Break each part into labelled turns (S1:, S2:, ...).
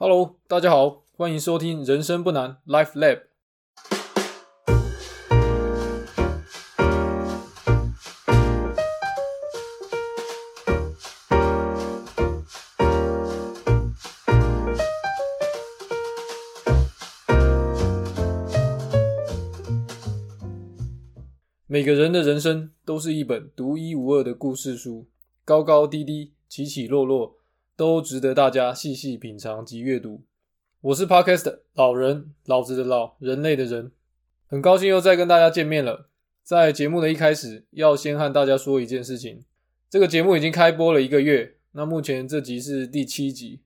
S1: Hello，大家好，欢迎收听人生不难 Life Lab。每个人的人生都是一本独一无二的故事书，高高低低，起起落落，都值得大家细细品尝及阅读。我是 Podcast 老人，老子的老，人类的人，很高兴又再跟大家见面了。在节目的一开始，要先和大家说一件事情：这个节目已经开播了一个月，那目前这集是第七集。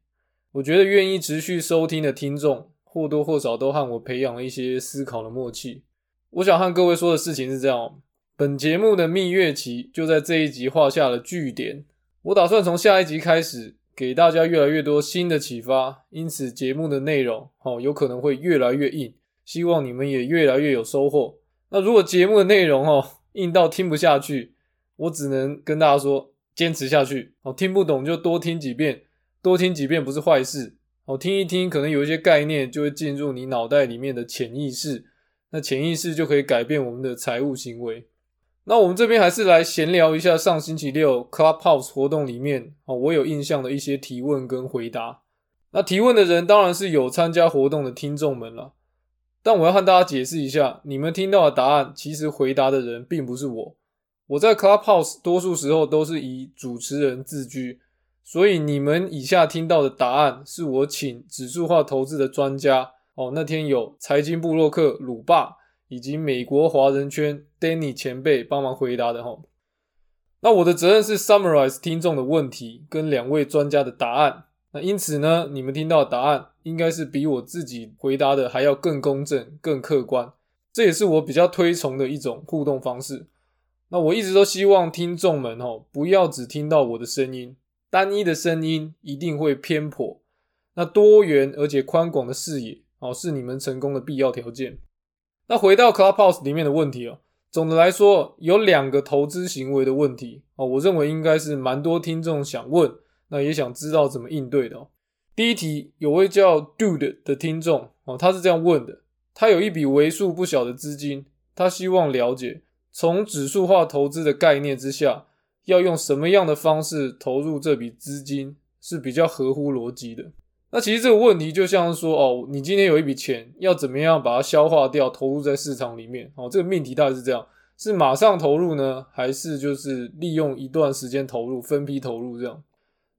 S1: 我觉得愿意持续收听的听众，或多或少都和我培养了一些思考的默契。我想和各位说的事情是这样：本节目的蜜月期就在这一集画下了句点。我打算从下一集开始，给大家越来越多新的启发，因此节目的内容哦有可能会越来越硬，希望你们也越来越有收获。那如果节目的内容哦硬到听不下去，我只能跟大家说，坚持下去哦，听不懂就多听几遍，多听几遍不是坏事哦，听一听可能有一些概念就会进入你脑袋里面的潜意识。那潜意识就可以改变我们的财务行为。那我们这边还是来闲聊一下上星期六 Clubhouse 活动里面哦，我有印象的一些提问跟回答。那提问的人当然是有参加活动的听众们了。但我要和大家解释一下，你们听到的答案，其实回答的人并不是我。我在 Clubhouse 多数时候都是以主持人自居，所以你们以下听到的答案，是我请指数化投资的专家。哦，那天有财经部落客鲁爸以及美国华人圈 Danny 前辈帮忙回答的哈。那我的责任是 summarize 听众的问题跟两位专家的答案。那因此呢，你们听到的答案应该是比我自己回答的还要更公正、更客观。这也是我比较推崇的一种互动方式。那我一直都希望听众们哦，不要只听到我的声音，单一的声音一定会偏颇。那多元而且宽广的视野。哦，是你们成功的必要条件。那回到 Clubhouse 里面的问题哦，总的来说有两个投资行为的问题哦，我认为应该是蛮多听众想问，那也想知道怎么应对的哦。第一题，有位叫 Dude 的听众哦，他是这样问的：他有一笔为数不小的资金，他希望了解从指数化投资的概念之下，要用什么样的方式投入这笔资金是比较合乎逻辑的。那其实这个问题就像是说，哦，你今天有一笔钱，要怎么样把它消化掉，投入在市场里面？哦，这个命题大概是这样：是马上投入呢，还是就是利用一段时间投入，分批投入这样？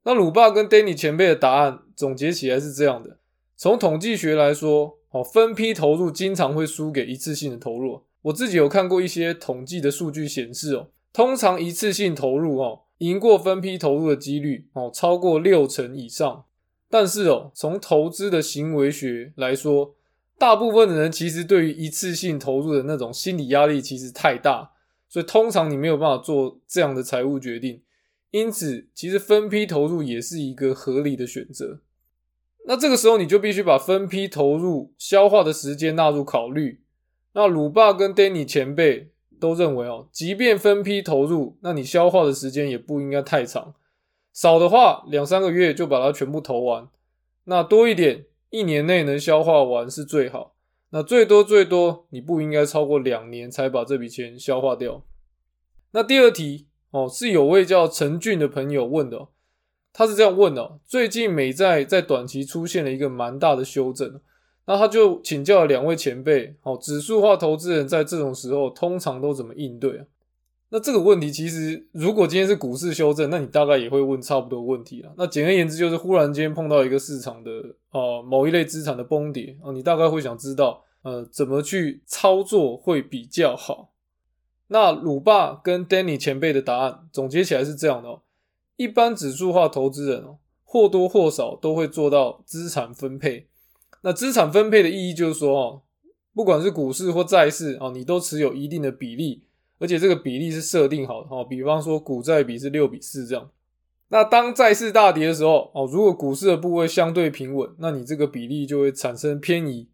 S1: 那鲁爸跟 Danny 前辈的答案总结起来是这样的：从统计学来说，哦，分批投入经常会输给一次性的投入。我自己有看过一些统计的数据显示，哦，通常一次性投入，哦，赢过分批投入的几率，哦，超过六成以上。但是哦，从投资的行为学来说，大部分的人其实对于一次性投入的那种心理压力其实太大，所以通常你没有办法做这样的财务决定。因此，其实分批投入也是一个合理的选择。那这个时候你就必须把分批投入消化的时间纳入考虑。那鲁爸跟 Danny 前辈都认为哦，即便分批投入，那你消化的时间也不应该太长。少的话，两三个月就把它全部投完；那多一点，一年内能消化完是最好。那最多最多，你不应该超过两年才把这笔钱消化掉。那第二题哦，是有位叫陈俊的朋友问的，他是这样问的：最近美债在短期出现了一个蛮大的修正，那他就请教了两位前辈，哦，指数化投资人在这种时候通常都怎么应对啊？那这个问题其实，如果今天是股市修正，那你大概也会问差不多问题了。那简而言之，就是忽然间碰到一个市场的呃某一类资产的崩跌啊，你大概会想知道呃怎么去操作会比较好。那鲁爸跟 Danny 前辈的答案总结起来是这样的哦：一般指数化投资人哦，或多或少都会做到资产分配。那资产分配的意义就是说哦，不管是股市或债市啊，你都持有一定的比例。而且这个比例是设定好的哈，比方说股债比是六比四这样。那当债市大跌的时候哦，如果股市的部位相对平稳，那你这个比例就会产生偏移。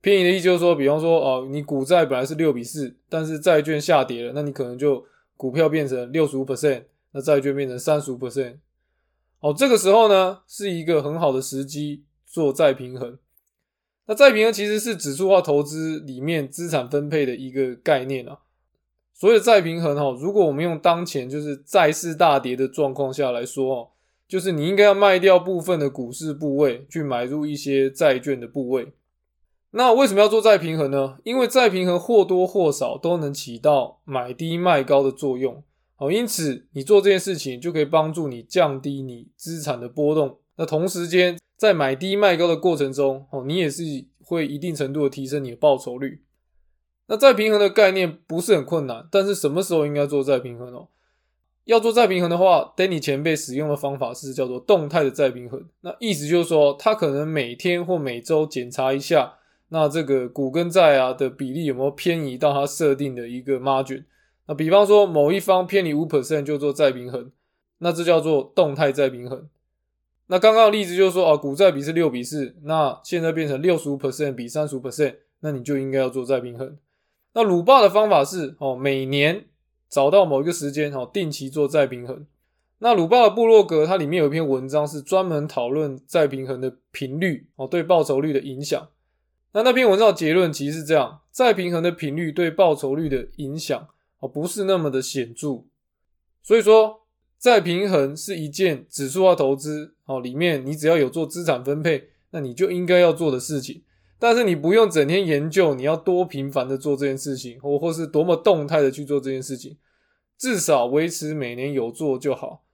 S1: 偏移的意思就是说，比方说哦，你股债本来是六比四，但是债券下跌了，那你可能就股票变成六十五 percent，那债券变成三十五 percent。哦，这个时候呢是一个很好的时机做再平衡。那再平衡其实是指数化投资里面资产分配的一个概念啊。所谓的再平衡哈，如果我们用当前就是债市大跌的状况下来说哦，就是你应该要卖掉部分的股市部位，去买入一些债券的部位。那为什么要做再平衡呢？因为再平衡或多或少都能起到买低卖高的作用。好，因此你做这件事情就可以帮助你降低你资产的波动。那同时间在买低卖高的过程中，哦，你也是会一定程度的提升你的报酬率。那再平衡的概念不是很困难，但是什么时候应该做再平衡哦？要做再平衡的话，Danny 前辈使用的方法是叫做动态的再平衡。那意思就是说，他可能每天或每周检查一下。那这个股跟债啊的比例有没有偏移到它设定的一个 margin？那比方说某一方偏离五 percent 就做再平衡，那这叫做动态再平衡。那刚刚的例子就是说啊，股债比是六比四，那现在变成六十五 percent 比三十五 percent，那你就应该要做再平衡。那鲁霸的方法是哦，每年找到某一个时间哦，定期做再平衡。那鲁霸的部落格它里面有一篇文章是专门讨论再平衡的频率哦，对报酬率的影响。那那篇文章的结论其实是这样：再平衡的频率对报酬率的影响哦，不是那么的显著。所以说，再平衡是一件指数化投资哦，里面你只要有做资产分配，那你就应该要做的事情。但是你不用整天研究你要多频繁的做这件事情，或或是多么动态的去做这件事情，至少维持每年有做就好。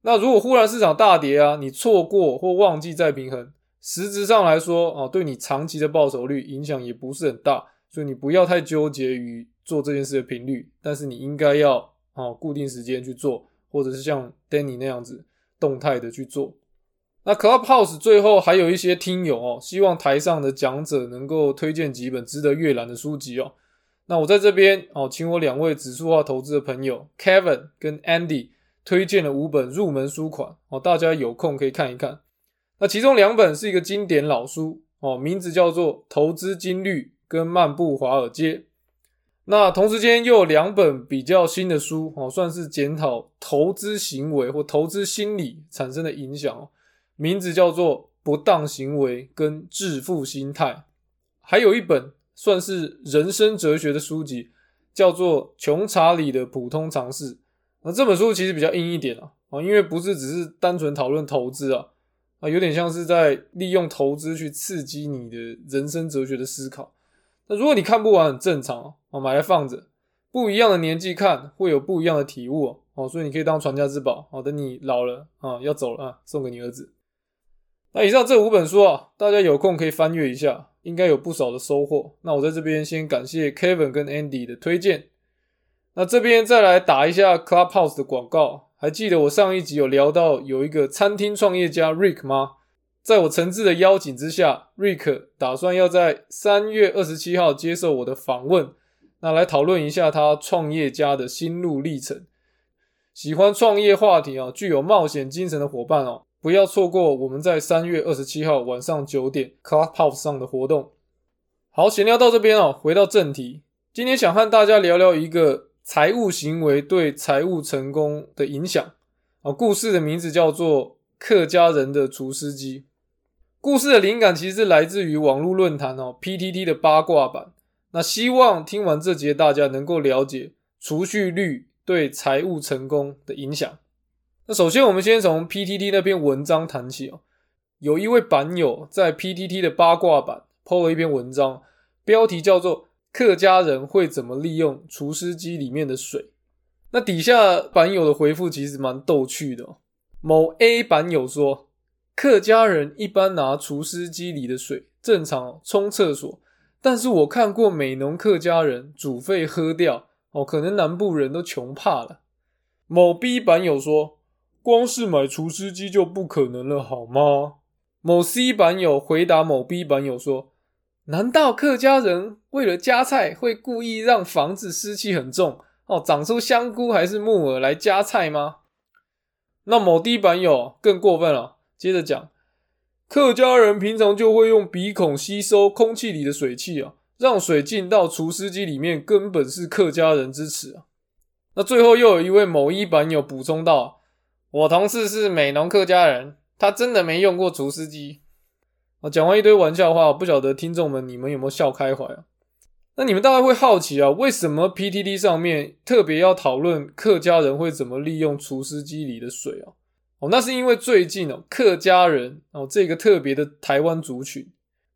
S1: 那如果忽然市场大跌啊，你错过或忘记再平衡。实质上来说，哦，对你长期的报酬率影响也不是很大，所以你不要太纠结于做这件事的频率，但是你应该要哦固定时间去做，或者是像 Danny 那样子动态的去做。那 Clubhouse 最后还有一些听友哦，希望台上的讲者能够推荐几本值得阅览的书籍哦。那我在这边哦，请我两位指数化投资的朋友 Kevin 跟 Andy 推荐了五本入门书款哦，大家有空可以看一看。那其中两本是一个经典老书哦，名字叫做《投资金律》跟《漫步华尔街》。那同时间又有两本比较新的书哦，算是检讨投资行为或投资心理产生的影响哦，名字叫做《不当行为跟致富心态》。还有一本算是人生哲学的书籍，叫做《穷查理的普通常识》。那这本书其实比较硬一点啊，啊，因为不是只是单纯讨论投资啊。啊，有点像是在利用投资去刺激你的人生哲学的思考。那如果你看不完，很正常哦，买来放着。不一样的年纪看，会有不一样的体悟哦，所以你可以当传家之宝哦。等你老了啊，要走了啊，送给你儿子。那以上这五本书啊，大家有空可以翻阅一下，应该有不少的收获。那我在这边先感谢 Kevin 跟 Andy 的推荐。那这边再来打一下 Clubhouse 的广告。还记得我上一集有聊到有一个餐厅创业家 Rick 吗？在我诚挚的邀请之下，Rick 打算要在三月二十七号接受我的访问，那来讨论一下他创业家的心路历程。喜欢创业话题啊，具有冒险精神的伙伴哦，不要错过我们在三月二十七号晚上九点 Clubhouse 上的活动。好，闲聊到这边哦，回到正题，今天想和大家聊聊一个。财务行为对财务成功的影响啊，故事的名字叫做《客家人的厨师机》。故事的灵感其实是来自于网络论坛哦，PTT 的八卦版。那希望听完这节，大家能够了解储蓄率对财务成功的影响。那首先，我们先从 PTT 那篇文章谈起哦。有一位版友在 PTT 的八卦版 PO 了一篇文章，标题叫做。客家人会怎么利用除湿机里面的水？那底下版友的回复其实蛮逗趣的。某 A 版友说，客家人一般拿除湿机里的水正常冲厕所，但是我看过美浓客家人煮沸喝掉，哦，可能南部人都穷怕了。某 B 版友说，光是买除湿机就不可能了，好吗？某 C 版友回答某 B 版友说。难道客家人为了夹菜会故意让房子湿气很重哦，长出香菇还是木耳来夹菜吗？那某 D 版友更过分了，接着讲，客家人平常就会用鼻孔吸收空气里的水汽啊，让水进到除湿机里面，根本是客家人之耻啊。那最后又有一位某一版友补充道：“我同事是美农客家人，他真的没用过除湿机。”啊，讲完一堆玩笑话，不晓得听众们你们有没有笑开怀啊？那你们大概会好奇啊，为什么 PTT 上面特别要讨论客家人会怎么利用除湿机里的水啊？哦，那是因为最近哦，客家人哦这个特别的台湾族群，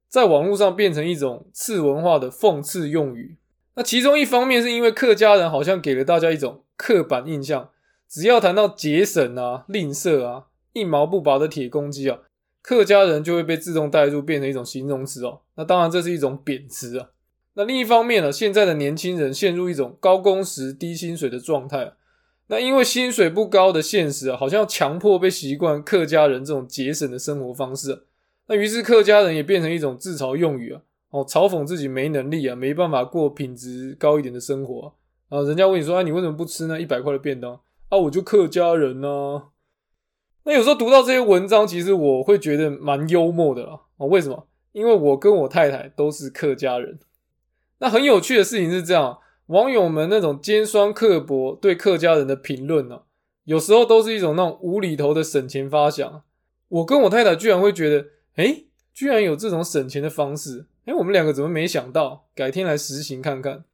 S1: 在网络上变成一种次文化的讽刺用语。那其中一方面是因为客家人好像给了大家一种刻板印象，只要谈到节省啊、吝啬啊、一毛不拔的铁公鸡啊。客家人就会被自动带入，变成一种形容词哦。那当然，这是一种贬词啊。那另一方面呢，现在的年轻人陷入一种高工时、低薪水的状态。那因为薪水不高的现实啊，好像强迫被习惯客家人这种节省的生活方式。那于是客家人也变成一种自嘲用语啊，哦，嘲讽自己没能力啊，没办法过品质高一点的生活啊。人家问你说，啊，你为什么不吃那一百块的便当啊？我就客家人呢。那有时候读到这些文章，其实我会觉得蛮幽默的啦。啊，为什么？因为我跟我太太都是客家人。那很有趣的事情是这样，网友们那种尖酸刻薄对客家人的评论呢，有时候都是一种那种无厘头的省钱发想。我跟我太太居然会觉得，哎，居然有这种省钱的方式，哎，我们两个怎么没想到？改天来实行看看。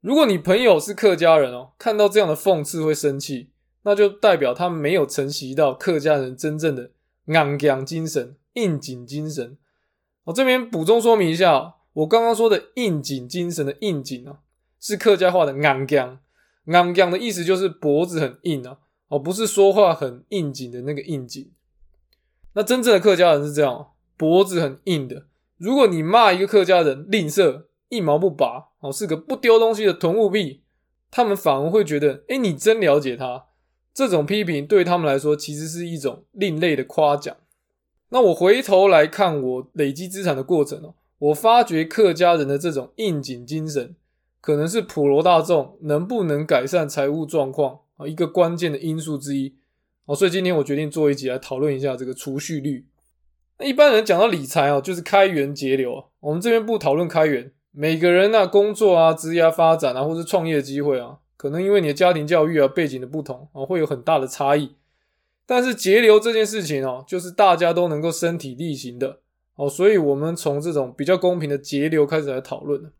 S1: 如果你朋友是客家人哦，看到这样的讽刺会生气。那就代表他没有承袭到客家人真正的硬讲精神、应景精神。我这边补充说明一下，我刚刚说的应景精神的应景啊，是客家话的硬讲。硬讲的意思就是脖子很硬啊，哦，不是说话很应景的那个应景。那真正的客家人是这样，脖子很硬的。如果你骂一个客家人吝啬、一毛不拔，哦，是个不丢东西的囤物癖，他们反而会觉得，哎，你真了解他。这种批评对他们来说，其实是一种另类的夸奖。那我回头来看我累积资产的过程哦，我发觉客家人的这种应景精神，可能是普罗大众能不能改善财务状况啊一个关键的因素之一哦。所以今天我决定做一集来讨论一下这个储蓄率。那一般人讲到理财哦，就是开源节流。我们这边不讨论开源，每个人啊工作啊、职业发展啊，或是创业机会啊。可能因为你的家庭教育啊背景的不同啊，会有很大的差异。但是节流这件事情哦，就是大家都能够身体力行的哦，所以我们从这种比较公平的节流开始来讨论。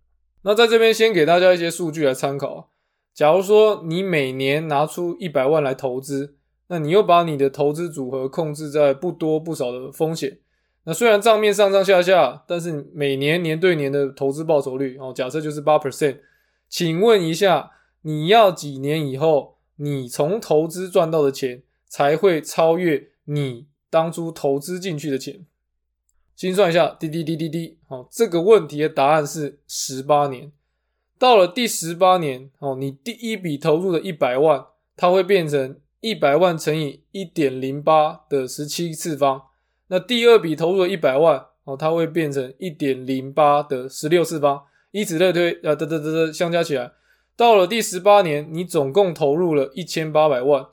S1: 那在这边先给大家一些数据来参考。假如说你每年拿出一百万来投资，那你又把你的投资组合控制在不多不少的风险，那虽然账面上上下下，但是每年年对年的投资报酬率哦，假设就是八 percent。请问一下。你要几年以后，你从投资赚到的钱才会超越你当初投资进去的钱？心算一下，滴滴滴滴滴，好，这个问题的答案是十八年。到了第十八年，哦，你第一笔投入的一百万，它会变成一百万乘以一点零八的十七次方。那第二笔投入的一百万，哦，它会变成一点零八的十六次方，以此类推，啊，得得得得，相加起来。到了第十八年，你总共投入了一千八百万，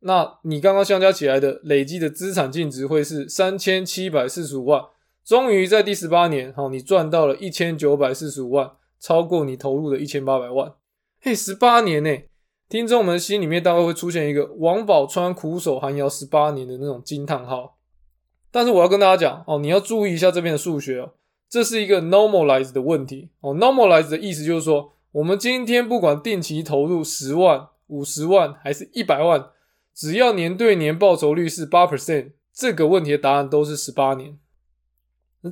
S1: 那你刚刚相加起来的累计的资产净值会是三千七百四十五万。终于在第十八年，好，你赚到了一千九百四十五万，超过你投入的一千八百万。嘿，十八年呢？听众们心里面大概会出现一个王宝钏苦守寒窑十八年的那种惊叹号。但是我要跟大家讲哦，你要注意一下这边的数学哦，这是一个 normalize 的问题哦。normalize 的意思就是说。我们今天不管定期投入十万、五十万还是一百万，只要年对年报酬率是八 percent，这个问题的答案都是十八年。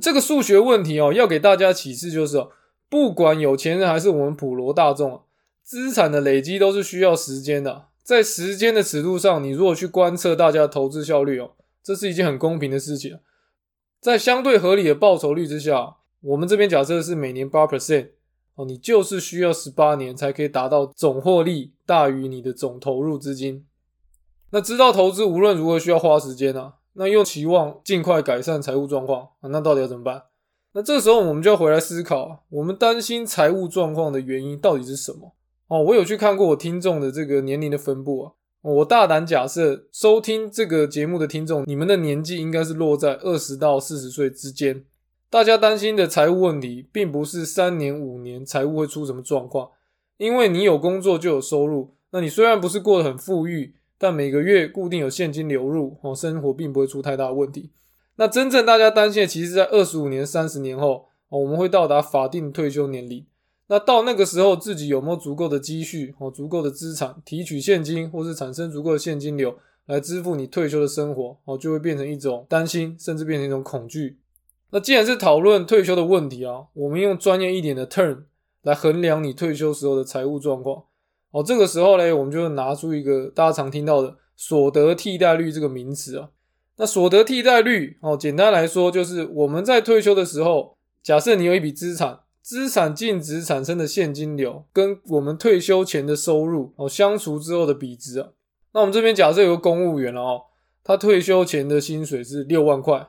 S1: 这个数学问题哦，要给大家启示就是哦，不管有钱人还是我们普罗大众，资产的累积都是需要时间的。在时间的尺度上，你如果去观测大家的投资效率哦，这是一件很公平的事情。在相对合理的报酬率之下，我们这边假设是每年八 percent。哦，你就是需要十八年才可以达到总获利大于你的总投入资金。那知道投资无论如何需要花时间啊，那又期望尽快改善财务状况啊，那到底要怎么办？那这时候我们就要回来思考，我们担心财务状况的原因到底是什么？哦，我有去看过我听众的这个年龄的分布啊，我大胆假设收听这个节目的听众，你们的年纪应该是落在二十到四十岁之间。大家担心的财务问题，并不是三年五年财务会出什么状况，因为你有工作就有收入。那你虽然不是过得很富裕，但每个月固定有现金流入，哦，生活并不会出太大问题。那真正大家担心的，其实在二十五年、三十年后，哦，我们会到达法定退休年龄。那到那个时候，自己有没有足够的积蓄哦，足够的资产提取现金，或是产生足够的现金流来支付你退休的生活哦，就会变成一种担心，甚至变成一种恐惧。那既然是讨论退休的问题啊，我们用专业一点的 term 来衡量你退休时候的财务状况哦。这个时候呢，我们就拿出一个大家常听到的所得替代率这个名词啊。那所得替代率哦，简单来说就是我们在退休的时候，假设你有一笔资产。资产净值产生的现金流跟我们退休前的收入哦相除之后的比值啊，那我们这边假设有个公务员了哦，他退休前的薪水是六万块，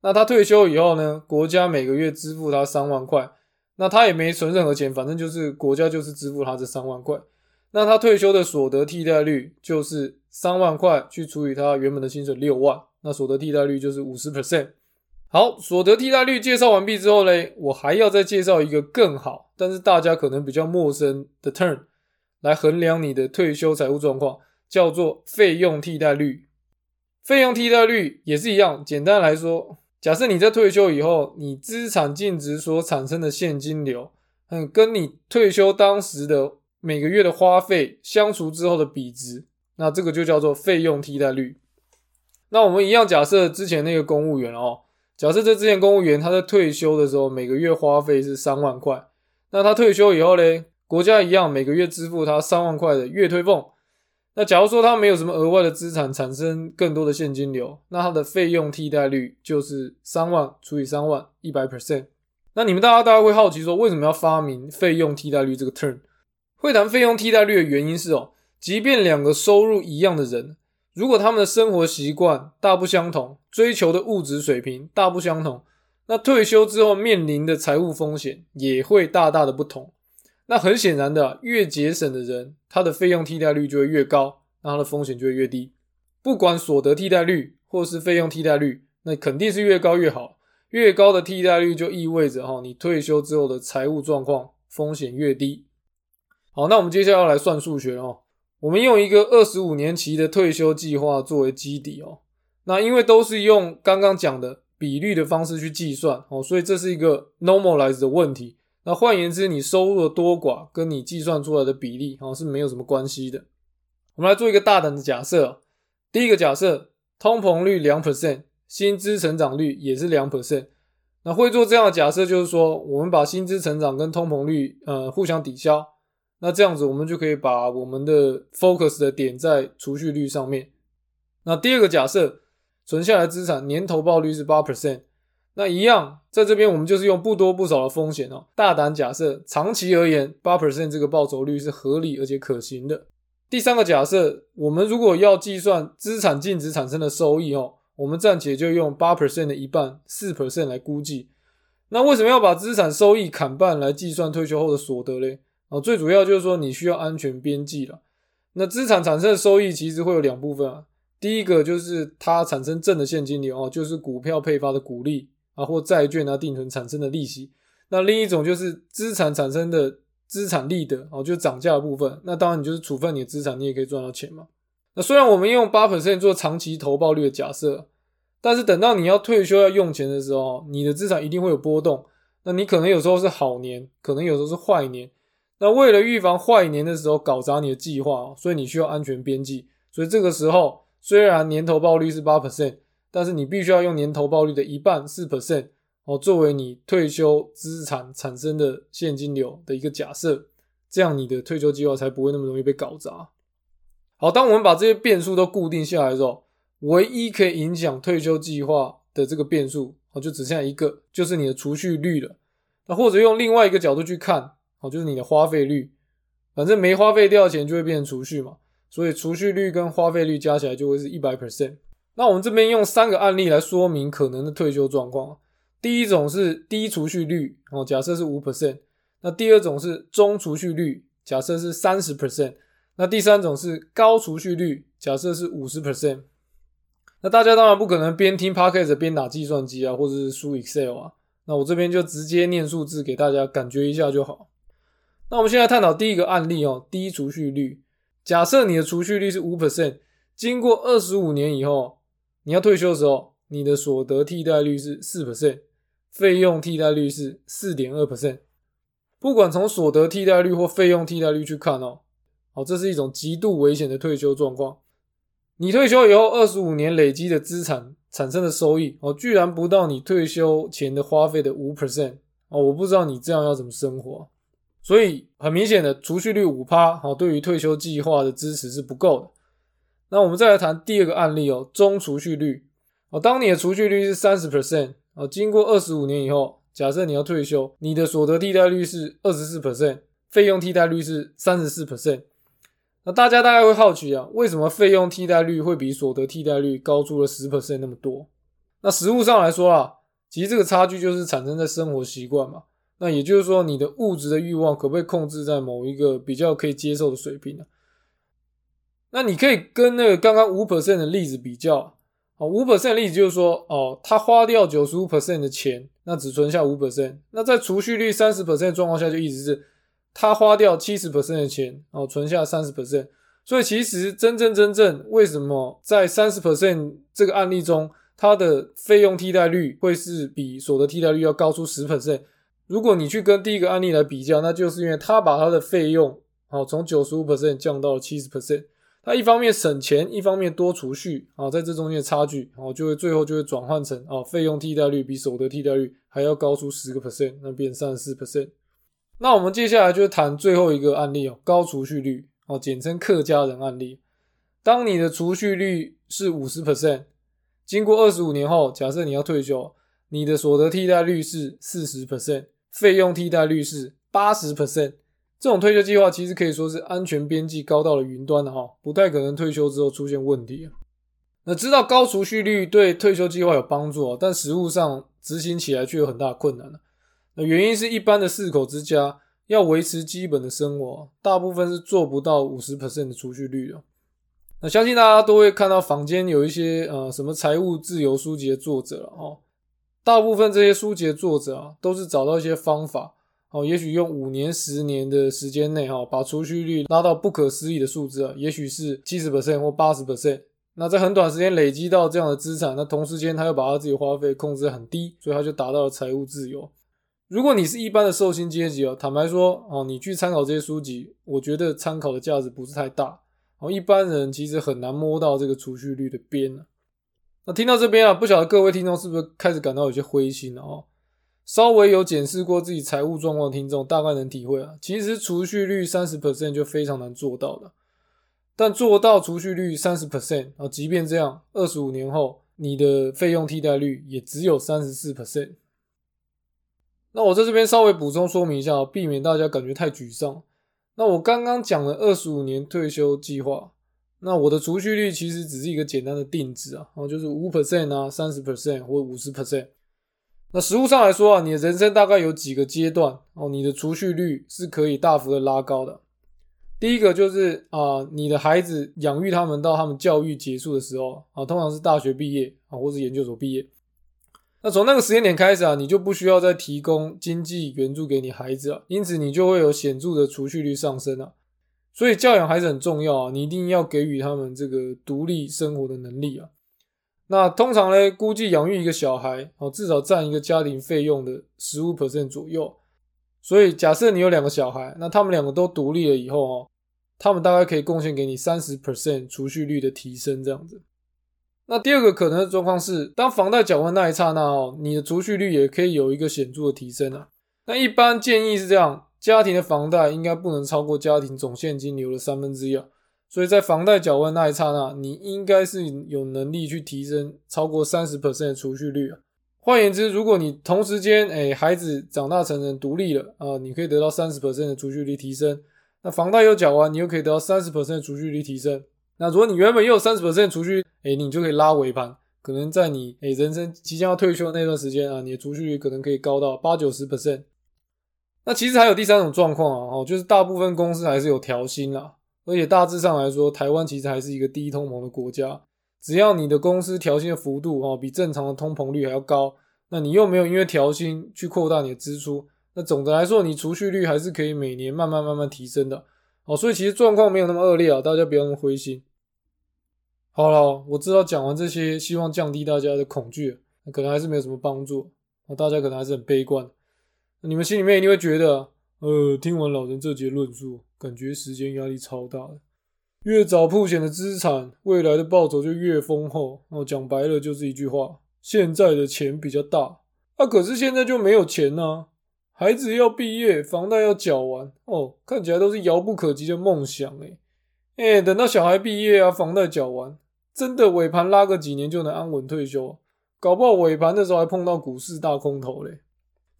S1: 那他退休以后呢，国家每个月支付他三万块，那他也没存任何钱，反正就是国家就是支付他这三万块，那他退休的所得替代率就是三万块去除以他原本的薪水六万，那所得替代率就是五十 percent。好，所得替代率介绍完毕之后呢，我还要再介绍一个更好，但是大家可能比较陌生的 term 来衡量你的退休财务状况，叫做费用替代率。费用替代率也是一样，简单来说，假设你在退休以后，你资产净值所产生的现金流，嗯，跟你退休当时的每个月的花费相除之后的比值，那这个就叫做费用替代率。那我们一样假设之前那个公务员哦。假设这之前公务员他在退休的时候每个月花费是三万块，那他退休以后呢，国家一样每个月支付他三万块的月退俸。那假如说他没有什么额外的资产产生更多的现金流，那他的费用替代率就是三万除以三万一百 percent。那你们大家大家会好奇说，为什么要发明费用替代率这个 term？会谈费用替代率的原因是哦，即便两个收入一样的人。如果他们的生活习惯大不相同，追求的物质水平大不相同，那退休之后面临的财务风险也会大大的不同。那很显然的，越节省的人，他的费用替代率就会越高，那他的风险就会越低。不管所得替代率或是费用替代率，那肯定是越高越好。越高的替代率就意味着哈，你退休之后的财务状况风险越低。好，那我们接下来要来算数学哦。我们用一个二十五年期的退休计划作为基底哦，那因为都是用刚刚讲的比率的方式去计算哦，所以这是一个 normalize 的问题。那换言之，你收入的多寡跟你计算出来的比例哦是没有什么关系的。我们来做一个大胆的假设，第一个假设，通膨率两 percent，薪资成长率也是两 percent。那会做这样的假设，就是说我们把薪资成长跟通膨率呃互相抵消。那这样子，我们就可以把我们的 focus 的点在储蓄率上面。那第二个假设，存下来资产年投报率是八 percent，那一样，在这边我们就是用不多不少的风险哦，大胆假设，长期而言，八 percent 这个报酬率是合理而且可行的。第三个假设，我们如果要计算资产净值产生的收益哦，我们暂且就用八 percent 的一半，四 percent 来估计。那为什么要把资产收益砍半来计算退休后的所得嘞？哦，最主要就是说你需要安全边际了。那资产产生的收益其实会有两部分啊。第一个就是它产生正的现金流哦，就是股票配发的股利啊，或债券啊定存产生的利息。那另一种就是资产产生的资产利得哦，就涨价的部分。那当然你就是处分你的资产，你也可以赚到钱嘛。那虽然我们用八百分做长期投报率的假设，但是等到你要退休要用钱的时候，你的资产一定会有波动。那你可能有时候是好年，可能有时候是坏年。那为了预防坏年的时候搞砸你的计划，所以你需要安全边际。所以这个时候，虽然年投报率是八 percent，但是你必须要用年投报率的一半四 percent 哦，作为你退休资产产生的现金流的一个假设，这样你的退休计划才不会那么容易被搞砸。好，当我们把这些变数都固定下来之后，唯一可以影响退休计划的这个变数哦，就只剩下一个，就是你的储蓄率了。那或者用另外一个角度去看。哦，就是你的花费率，反正没花费掉钱就会变成储蓄嘛，所以储蓄率跟花费率加起来就会是一百 percent。那我们这边用三个案例来说明可能的退休状况。第一种是低储蓄率，哦，假设是五 percent。那第二种是中储蓄率，假设是三十 percent。那第三种是高储蓄率，假设是五十 percent。那大家当然不可能边听 podcast 边打计算机啊，或者是输 Excel 啊。那我这边就直接念数字给大家感觉一下就好。那我们现在探讨第一个案例哦，低储蓄率。假设你的储蓄率是五 percent，经过二十五年以后，你要退休的时候，你的所得替代率是四 percent，费用替代率是四点二 percent。不管从所得替代率或费用替代率去看哦，好，这是一种极度危险的退休状况。你退休以后二十五年累积的资产产生的收益哦，居然不到你退休前的花费的五 percent 哦，我不知道你这样要怎么生活。所以很明显的，储蓄率五趴，好，对于退休计划的支持是不够的。那我们再来谈第二个案例哦，中储蓄率哦，当你的储蓄率是三十 percent 哦，经过二十五年以后，假设你要退休，你的所得替代率是二十四 percent，费用替代率是三十四 percent。那大家大概会好奇啊，为什么费用替代率会比所得替代率高出了十 percent 那么多？那实物上来说啊，其实这个差距就是产生在生活习惯嘛。那也就是说，你的物质的欲望可不可以控制在某一个比较可以接受的水平呢？那你可以跟那个刚刚五 percent 的例子比较，哦，五 percent 的例子就是说，哦，他花掉九十五 percent 的钱，那只存下五 percent。那在储蓄率三十 percent 状况下，就意思是他花掉七十 percent 的钱，哦，存下三十 percent。所以其实真真正正为什么在三十 percent 这个案例中，它的费用替代率会是比所得替代率要高出十 percent？如果你去跟第一个案例来比较，那就是因为他把他的费用好从九十五 percent 降到了七十 percent，他一方面省钱，一方面多储蓄啊，在这中间的差距，哦，就会最后就会转换成哦，费用替代率比所得替代率还要高出十个 percent，那变三十四 percent。那我们接下来就谈最后一个案例哦，高储蓄率哦，简称客家人案例。当你的储蓄率是五十 percent，经过二十五年后，假设你要退休，你的所得替代率是四十 percent。费用替代率是八十 percent，这种退休计划其实可以说是安全边际高到了云端的哈，不太可能退休之后出现问题。那知道高储蓄率对退休计划有帮助，但实物上执行起来却有很大困难那原因是一般的四口之家要维持基本的生活，大部分是做不到五十 percent 的储蓄率的。那相信大家都会看到坊间有一些呃什么财务自由书籍的作者了哈。大部分这些书籍的作者啊，都是找到一些方法，哦，也许用五年、十年的时间内，哈，把储蓄率拉到不可思议的数字啊，也许是七十 percent 或八十 percent。那在很短时间累积到这样的资产，那同时间他又把他自己花费控制很低，所以他就达到了财务自由。如果你是一般的受薪阶级哦，坦白说，哦，你去参考这些书籍，我觉得参考的价值不是太大。哦，一般人其实很难摸到这个储蓄率的边呢。那听到这边啊，不晓得各位听众是不是开始感到有些灰心了哦？稍微有检视过自己财务状况的听众，大概能体会啊，其实储蓄率三十 percent 就非常难做到了。但做到储蓄率三十 percent 啊，即便这样，二十五年后你的费用替代率也只有三十四 percent。那我在这边稍微补充说明一下，避免大家感觉太沮丧。那我刚刚讲了二十五年退休计划。那我的储蓄率其实只是一个简单的定值啊，哦，就是五 percent 啊，三十 percent 或五十 percent。那实物上来说啊，你的人生大概有几个阶段哦，你的储蓄率是可以大幅的拉高的。第一个就是啊，你的孩子养育他们到他们教育结束的时候啊，通常是大学毕业啊，或是研究所毕业。那从那个时间点开始啊，你就不需要再提供经济援助给你孩子了，因此你就会有显著的储蓄率上升了。所以教养还是很重要啊，你一定要给予他们这个独立生活的能力啊。那通常呢，估计养育一个小孩哦，至少占一个家庭费用的十五 percent 左右。所以假设你有两个小孩，那他们两个都独立了以后哦，他们大概可以贡献给你三十 percent 储蓄率的提升这样子。那第二个可能的状况是，当房贷缴完那一刹那哦，你的储蓄率也可以有一个显著的提升啊。那一般建议是这样。家庭的房贷应该不能超过家庭总现金流的三分之一啊，所以在房贷缴完那一刹那，你应该是有能力去提升超过三十 percent 的储蓄率啊。换言之，如果你同时间，哎，孩子长大成人独立了啊，你可以得到三十 percent 的储蓄率提升。那房贷又缴完，你又可以得到三十 percent 的储蓄率提升。那如果你原本又有三十 percent 储蓄，哎，你就可以拉尾盘，可能在你哎人生即将要退休的那段时间啊，你的储蓄率可能可以高到八九十 percent。那其实还有第三种状况啊，哦，就是大部分公司还是有调薪啦，而且大致上来说，台湾其实还是一个低通膨的国家。只要你的公司调薪的幅度哦比正常的通膨率还要高，那你又没有因为调薪去扩大你的支出，那总的来说，你储蓄率还是可以每年慢慢慢慢提升的。哦，所以其实状况没有那么恶劣啊，大家不要那么灰心。好了，我知道讲完这些，希望降低大家的恐惧，可能还是没有什么帮助。那大家可能还是很悲观。你们心里面一定会觉得，呃，听完老人这节论述，感觉时间压力超大的。越早铺险的资产，未来的报酬就越丰厚。哦，讲白了就是一句话：现在的钱比较大。啊，可是现在就没有钱呢。孩子要毕业，房贷要缴完。哦，看起来都是遥不可及的梦想诶。哎，等到小孩毕业啊，房贷缴完。真的尾盘拉个几年就能安稳退休，搞不好尾盘的时候还碰到股市大空头嘞。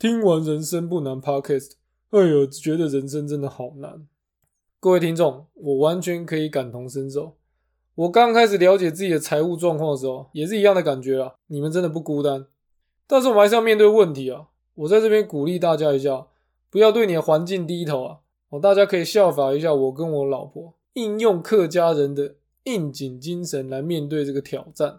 S1: 听完人生不难 Podcast，哎呦，觉得人生真的好难。各位听众，我完全可以感同身受。我刚开始了解自己的财务状况的时候，也是一样的感觉啊。你们真的不孤单，但是我们还是要面对问题啊。我在这边鼓励大家一下，不要对你的环境低头啊。哦，大家可以效法一下我跟我老婆，应用客家人的。应景精神来面对这个挑战。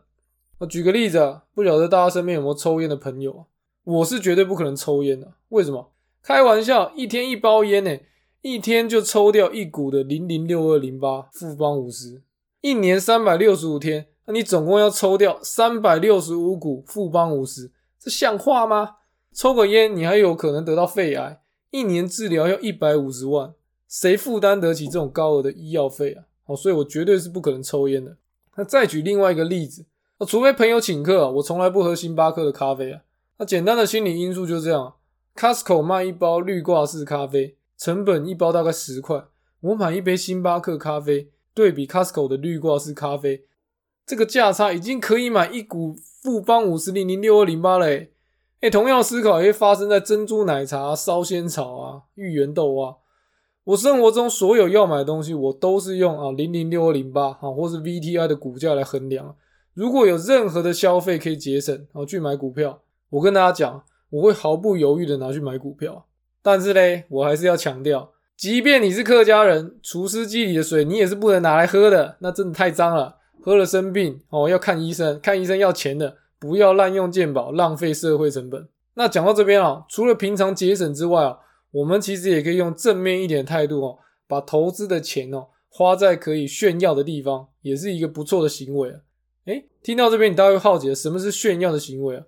S1: 我举个例子啊，不晓得大家身边有没有抽烟的朋友啊？我是绝对不可能抽烟的。为什么？开玩笑，一天一包烟呢，一天就抽掉一股的零零六二零八富邦五十，一年三百六十五天，那你总共要抽掉三百六十五股富邦五十，这像话吗？抽个烟你还有可能得到肺癌，一年治疗要一百五十万，谁负担得起这种高额的医药费啊？哦，所以我绝对是不可能抽烟的。那再举另外一个例子，那除非朋友请客，我从来不喝星巴克的咖啡啊。那简单的心理因素就这样，Costco 卖一包绿挂式咖啡，成本一包大概十块，我买一杯星巴克咖啡，对比 Costco 的绿挂式咖啡，这个价差已经可以买一股富邦五十零零六二零八嘞。哎，同样思考也发生在珍珠奶茶、烧仙草啊、芋圆豆啊。我生活中所有要买的东西，我都是用啊零零六二零八啊，或是 VTI 的股价来衡量。如果有任何的消费可以节省，然后去买股票，我跟大家讲，我会毫不犹豫的拿去买股票。但是嘞，我还是要强调，即便你是客家人，厨师机里的水你也是不能拿来喝的，那真的太脏了，喝了生病哦，要看医生，看医生要钱的，不要滥用健保，浪费社会成本。那讲到这边啊，除了平常节省之外啊。我们其实也可以用正面一点的态度哦，把投资的钱哦花在可以炫耀的地方，也是一个不错的行为啊。诶，听到这边你大概会好奇，什么是炫耀的行为啊？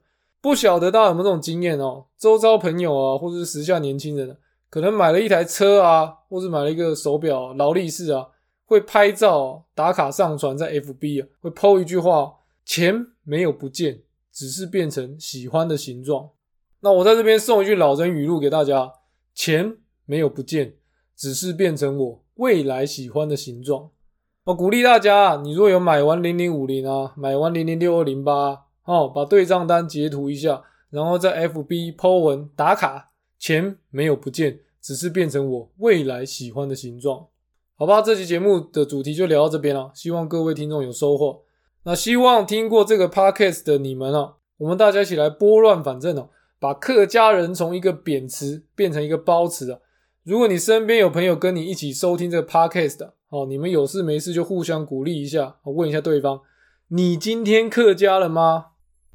S1: 不晓得大家有没有这种经验哦？周遭朋友啊，或者是时下年轻人，可能买了一台车啊，或是买了一个手表劳力士啊，会拍照打卡上传在 FB 啊，会 PO 一句话：钱没有不见，只是变成喜欢的形状。那我在这边送一句老人语录给大家。钱没有不见，只是变成我未来喜欢的形状。我鼓励大家，你如果有买完零零五零啊，买完零零六二零八，哦，把对账单截图一下，然后在 FB 抛文打卡。钱没有不见，只是变成我未来喜欢的形状。好吧，这期节目的主题就聊到这边了，希望各位听众有收获。那希望听过这个 Podcast 的你们啊，我们大家一起来拨乱反正哦。把客家人从一个贬词变成一个褒词啊！如果你身边有朋友跟你一起收听这个 podcast 的，哦，你们有事没事就互相鼓励一下，问一下对方，你今天客家了吗？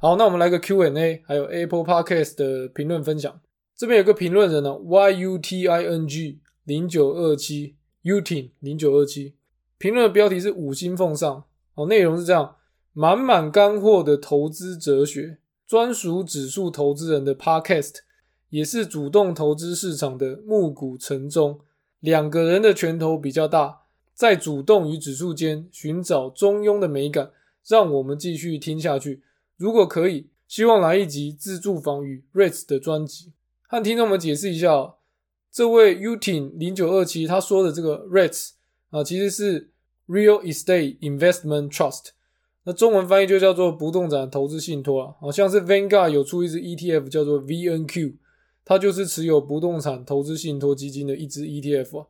S1: 好，那我们来个 Q&A，还有 Apple Podcast 的评论分享。这边有个评论人呢，Y U T I N G 零九二七，Yuting 零九二七，评论的标题是五星奉上，哦，内容是这样，满满干货的投资哲学。专属指数投资人的 Podcast，也是主动投资市场的暮鼓晨钟。两个人的拳头比较大，在主动与指数间寻找中庸的美感，让我们继续听下去。如果可以，希望来一集自住房与 REITs 的专辑，和听众们解释一下，这位 Utin 零九二七他说的这个 REITs 啊，其实是 Real Estate Investment Trust。那中文翻译就叫做不动产投资信托啊，好像是 Vanguard 有出一支 ETF 叫做 VNQ，它就是持有不动产投资信托基金的一支 ETF 啊。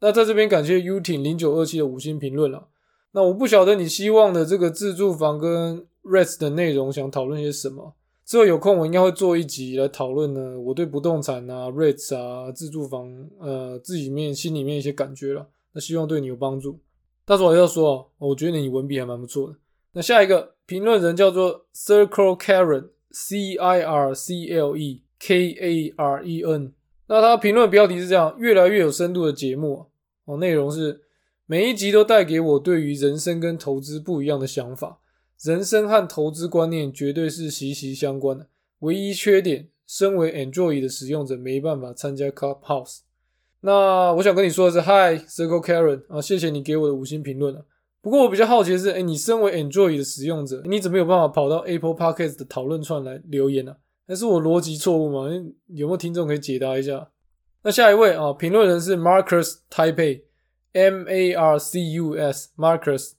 S1: 那在这边感谢 U 挺零九二七的五星评论了。那我不晓得你希望的这个自住房跟 REITs 的内容想讨论些什么，之后有空我应该会做一集来讨论呢。我对不动产啊、REITs 啊、自住房呃自己面心里面一些感觉了。那希望对你有帮助。但是我要说啊，我觉得你文笔还蛮不错的。那下一个评论人叫做 Circle Karen，C I R C L E K A R E N。那他评论标题是这样：越来越有深度的节目哦，内容是每一集都带给我对于人生跟投资不一样的想法。人生和投资观念绝对是息息相关的。唯一缺点，身为 Android 的使用者没办法参加 Clubhouse。那我想跟你说的是，Hi Circle Karen 啊，谢谢你给我的五星评论啊。不过我比较好奇的是，哎，你身为 Android 的使用者，你怎么有办法跑到 Apple Podcast 的讨论串来留言呢？那是我逻辑错误吗？有没有听众可以解答一下？那下一位啊，评论人是 Marcus Taipei，M A R C U S Marcus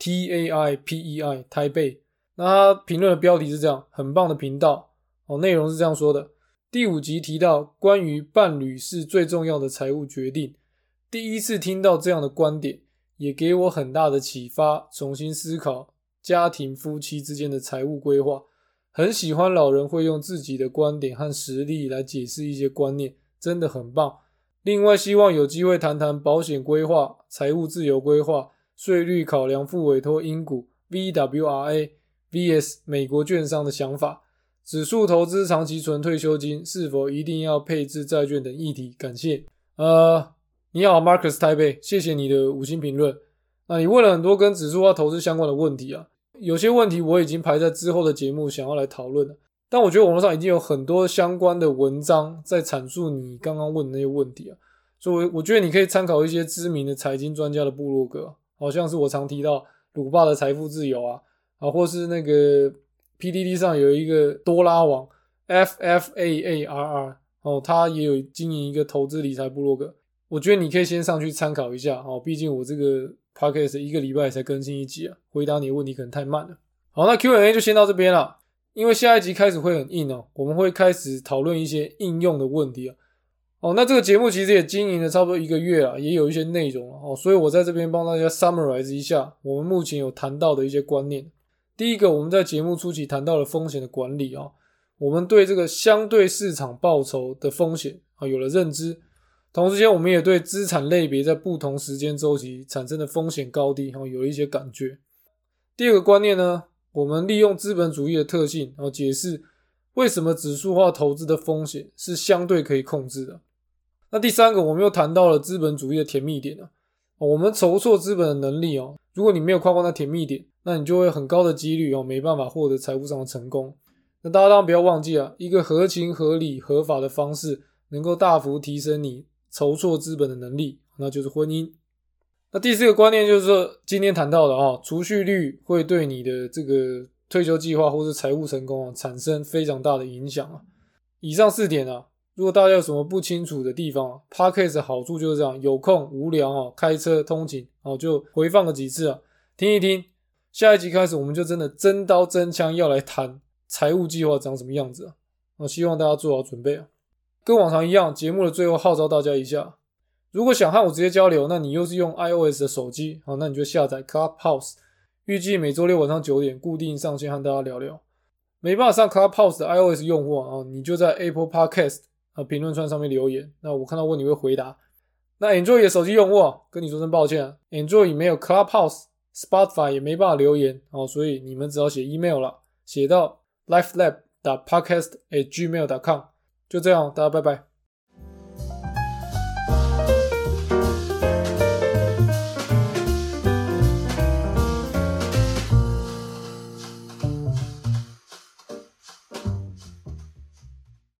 S1: T A I P E I 台北。那他评论的标题是这样，很棒的频道哦，内容是这样说的。第五集提到关于伴侣是最重要的财务决定，第一次听到这样的观点，也给我很大的启发，重新思考家庭夫妻之间的财务规划。很喜欢老人会用自己的观点和实例来解释一些观念，真的很棒。另外，希望有机会谈谈保险规划、财务自由规划、税率考量、付委托英股 VWRA vs 美国券商的想法。指数投资、长期存退休金是否一定要配置债券等议题，感谢。呃，你好，Marcus 台北，谢谢你的五星评论。那你问了很多跟指数化投资相关的问题啊，有些问题我已经排在之后的节目想要来讨论了。但我觉得网络上已经有很多相关的文章在阐述你刚刚问的那些问题啊，所以我觉得你可以参考一些知名的财经专家的部落格，好像是我常提到鲁霸的财富自由啊，啊，或是那个。PDD 上有一个多拉网 F F A A R R 哦，他也有经营一个投资理财部落格，我觉得你可以先上去参考一下哦。毕竟我这个 podcast 一个礼拜才更新一集啊，回答你的问题可能太慢了。好，那 Q&A 就先到这边了，因为下一集开始会很硬哦，我们会开始讨论一些应用的问题啊。哦，那这个节目其实也经营了差不多一个月了，也有一些内容了哦，所以我在这边帮大家 summarize 一下我们目前有谈到的一些观念。第一个，我们在节目初期谈到了风险的管理啊，我们对这个相对市场报酬的风险啊有了认知，同时间我们也对资产类别在不同时间周期产生的风险高低啊有了一些感觉。第二个观念呢，我们利用资本主义的特性，然后解释为什么指数化投资的风险是相对可以控制的。那第三个，我们又谈到了资本主义的甜蜜点啊，我们筹措资本的能力哦，如果你没有跨过那甜蜜点。那你就会很高的几率哦，没办法获得财务上的成功。那大家当然不要忘记啊，一个合情合理合法的方式，能够大幅提升你筹措资本的能力，那就是婚姻。那第四个观念就是说，今天谈到的啊，储蓄率会对你的这个退休计划或是财务成功啊，产生非常大的影响啊。以上四点啊，如果大家有什么不清楚的地方，Podcast 好处就是这样，有空无聊啊，开车通勤哦，就回放个几次啊，听一听。下一集开始，我们就真的真刀真枪要来谈财务计划长什么样子啊！我希望大家做好准备啊！跟往常一样，节目的最后号召大家一下：如果想和我直接交流，那你又是用 iOS 的手机，好，那你就下载 Clubhouse，预计每周六晚上九点固定上线和大家聊聊。没办法上 Clubhouse 的 iOS 用户啊，你就在 Apple Podcast 啊评论串上面留言，那我看到问你会回答。那 Android 的手机用户，跟你说声抱歉，Android 没有 Clubhouse。Spotify 也没办法留言哦，所以你们只好写 email 了，写到 lifelab. 打 podcast at gmail. dot com，就这样，大家拜拜。